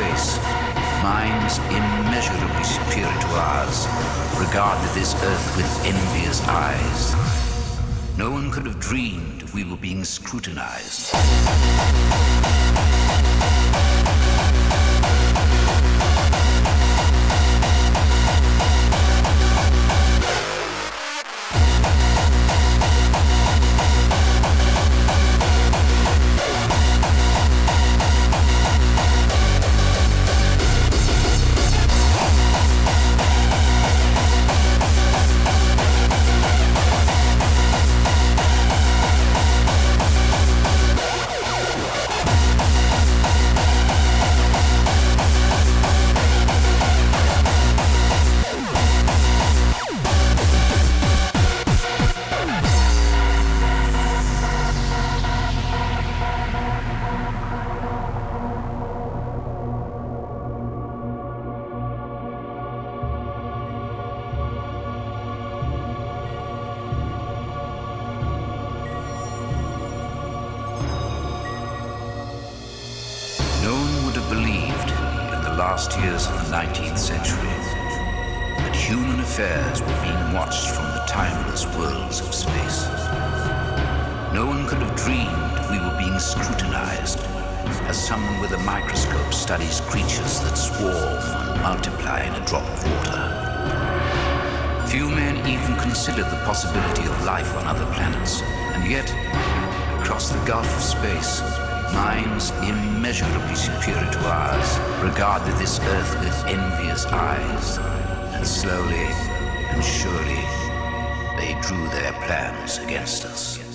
space, minds immeasurably superior to ours regarded this earth with envious eyes. No one could have dreamed we were being scrutinized. last years of the 19th century, that human affairs were being watched from the timeless worlds of space. No one could have dreamed we were being scrutinized as someone with a microscope studies creatures that swarm and multiply in a drop of water. Few men even considered the possibility of life on other planets, and yet, across the gulf of space, minds immeasurably superior to ours regarded this earth with envious eyes, and slowly and surely they drew their plans against us.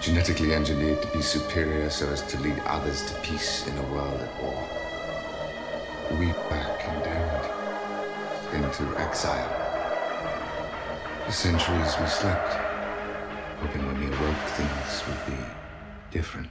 Genetically engineered to be superior so as to lead others to peace in a world at war. We were condemned into exile. For centuries we slept, hoping when we awoke things would be different.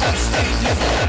Upstate living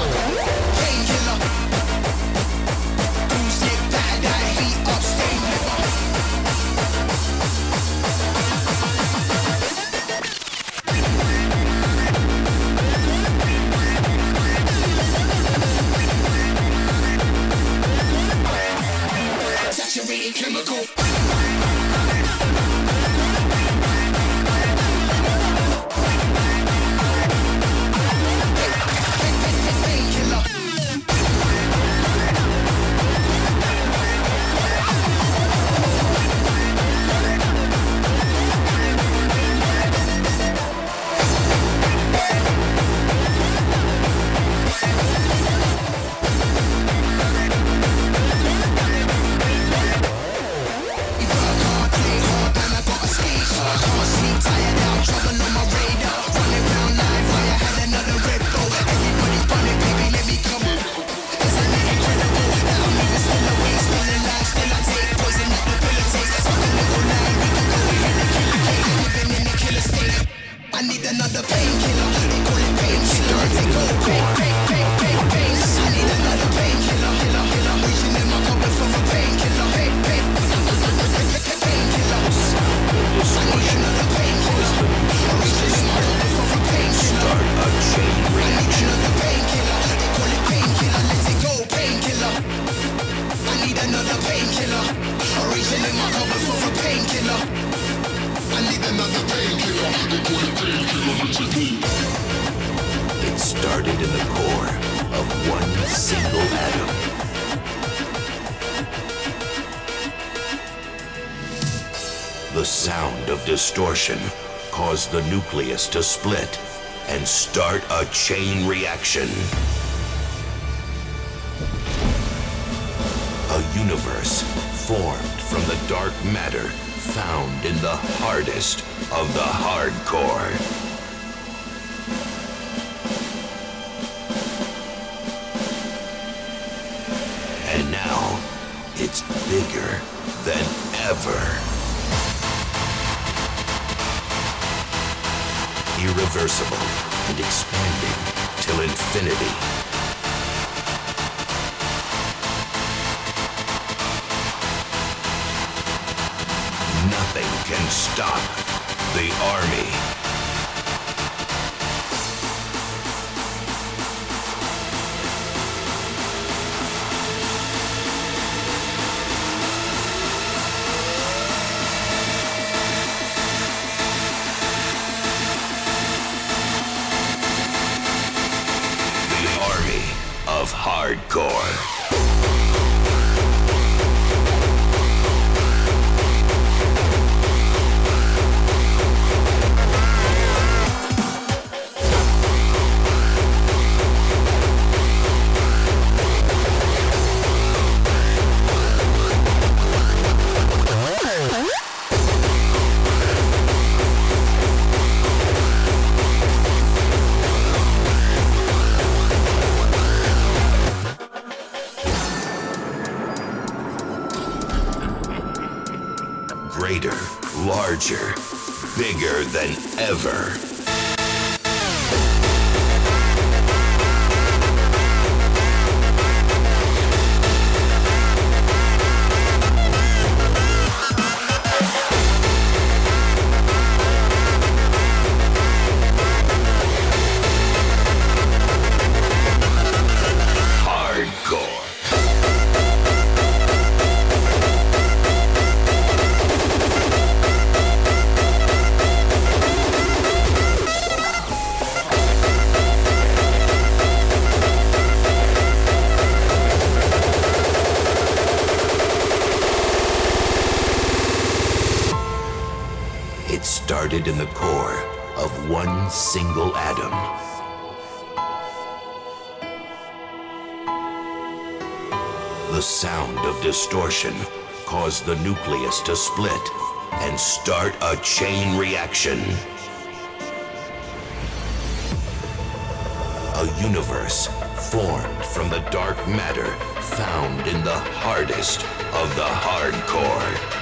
to split and start a chain reaction. A universe formed from the dark matter found in the hardest of the hardcore. Nothing can stop the army. Distortion caused the nucleus to split and start a chain reaction. A universe formed from the dark matter found in the hardest of the hardcore.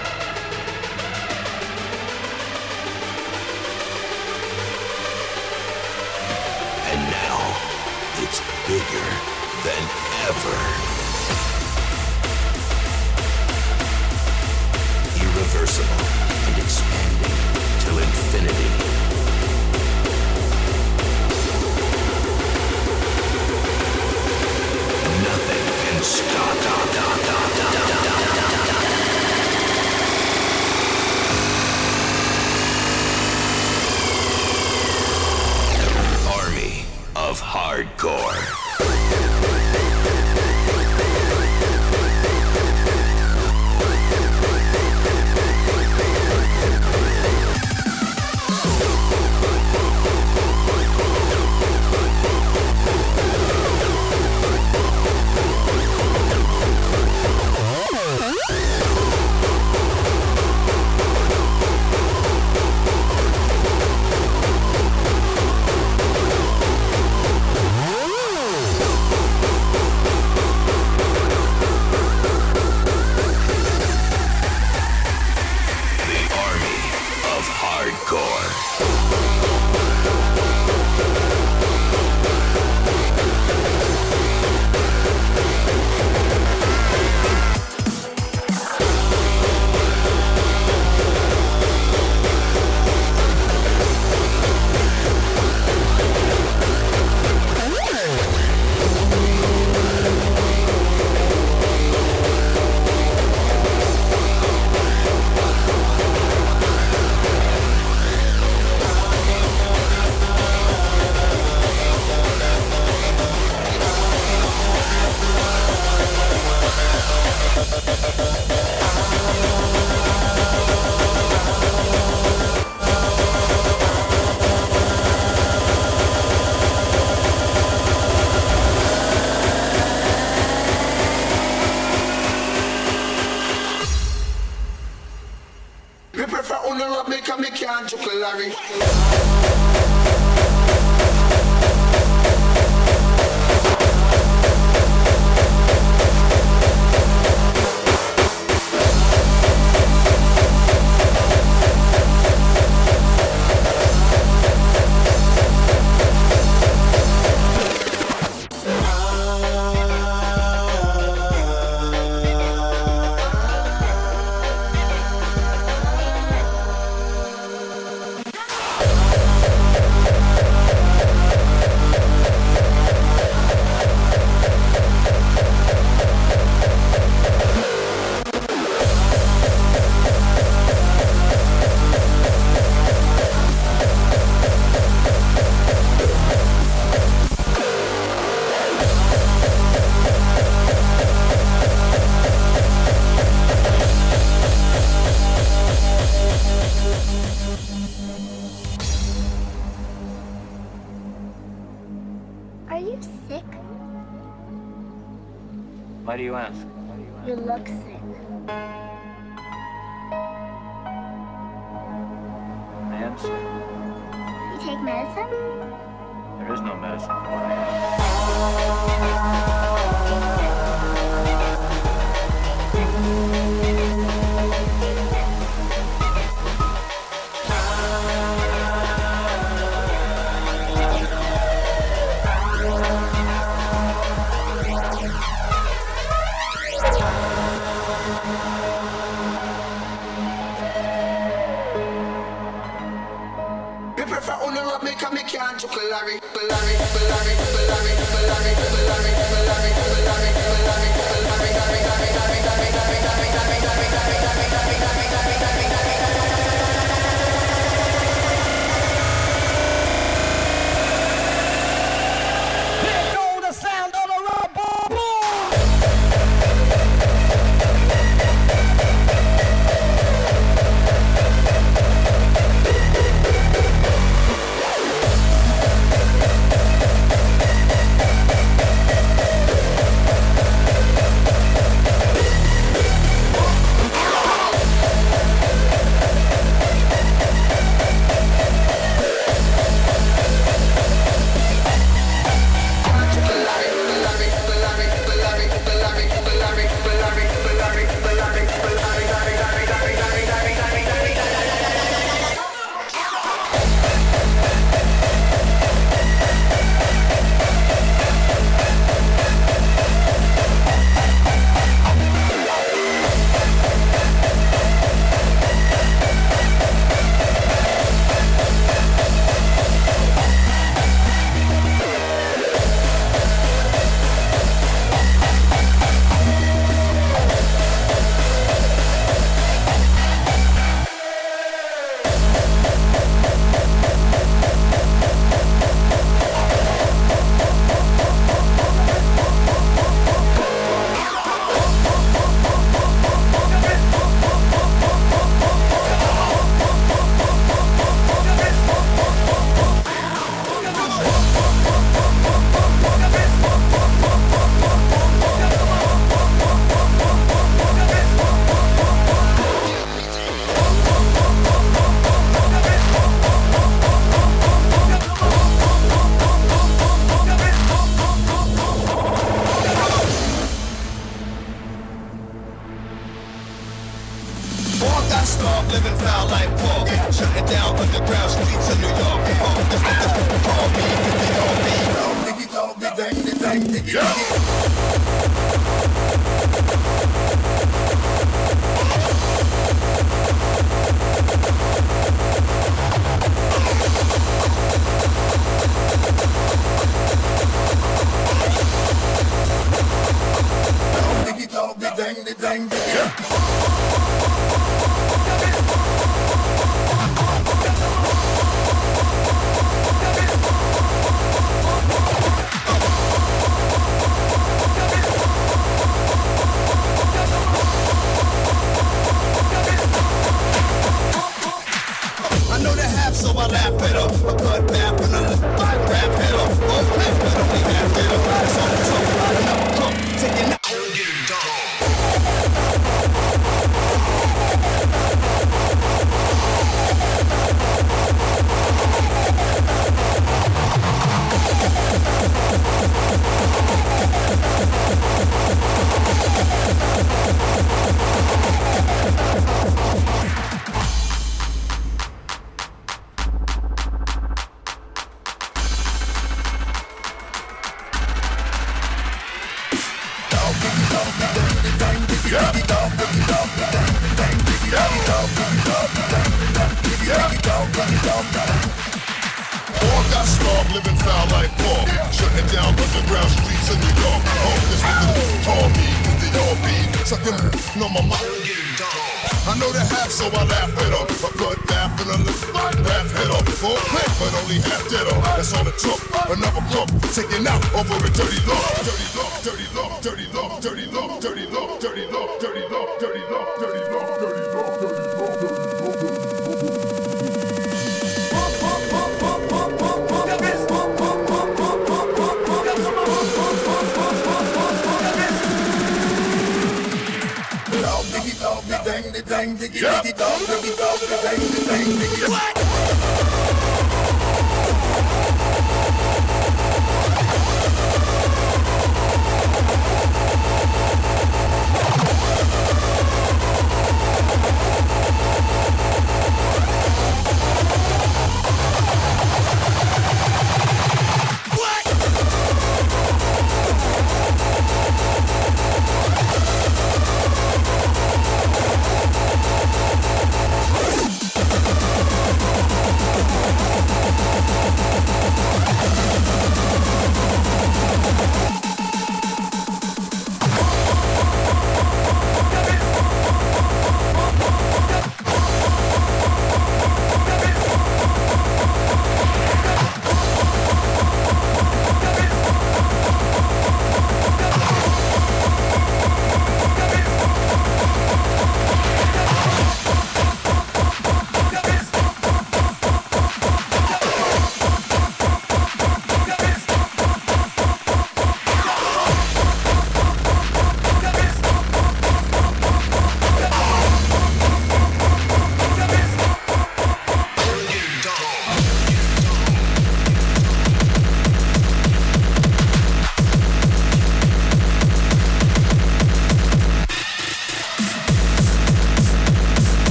Why do you ask? You look sick. I am sick. You take medicine? There is no medicine for what I am.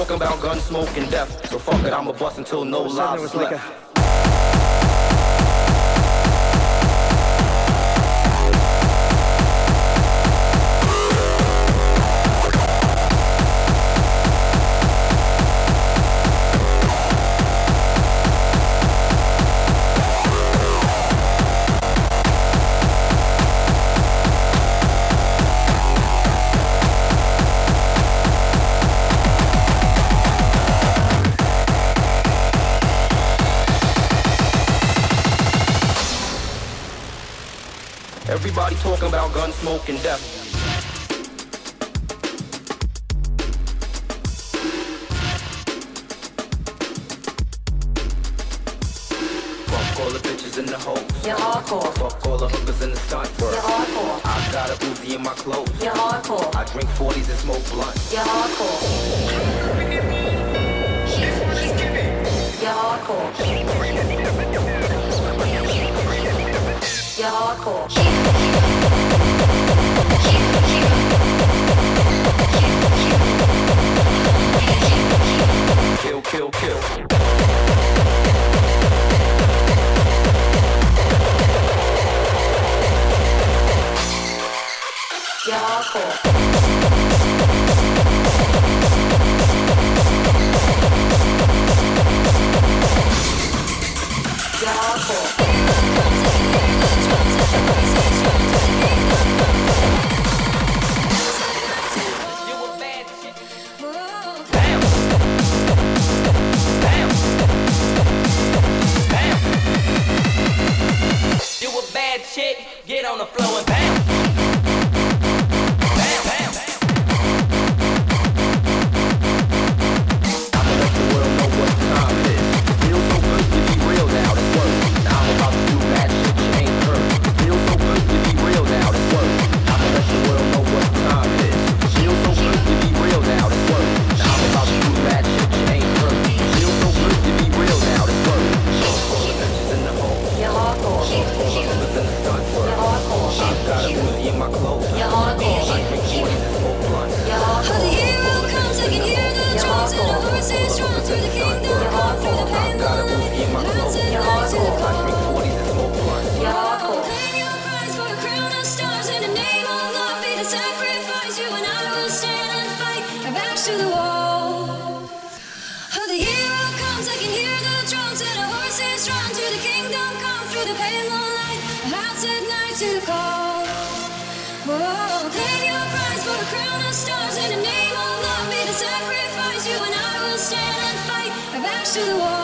talking about. talking about gun smoke and death. to all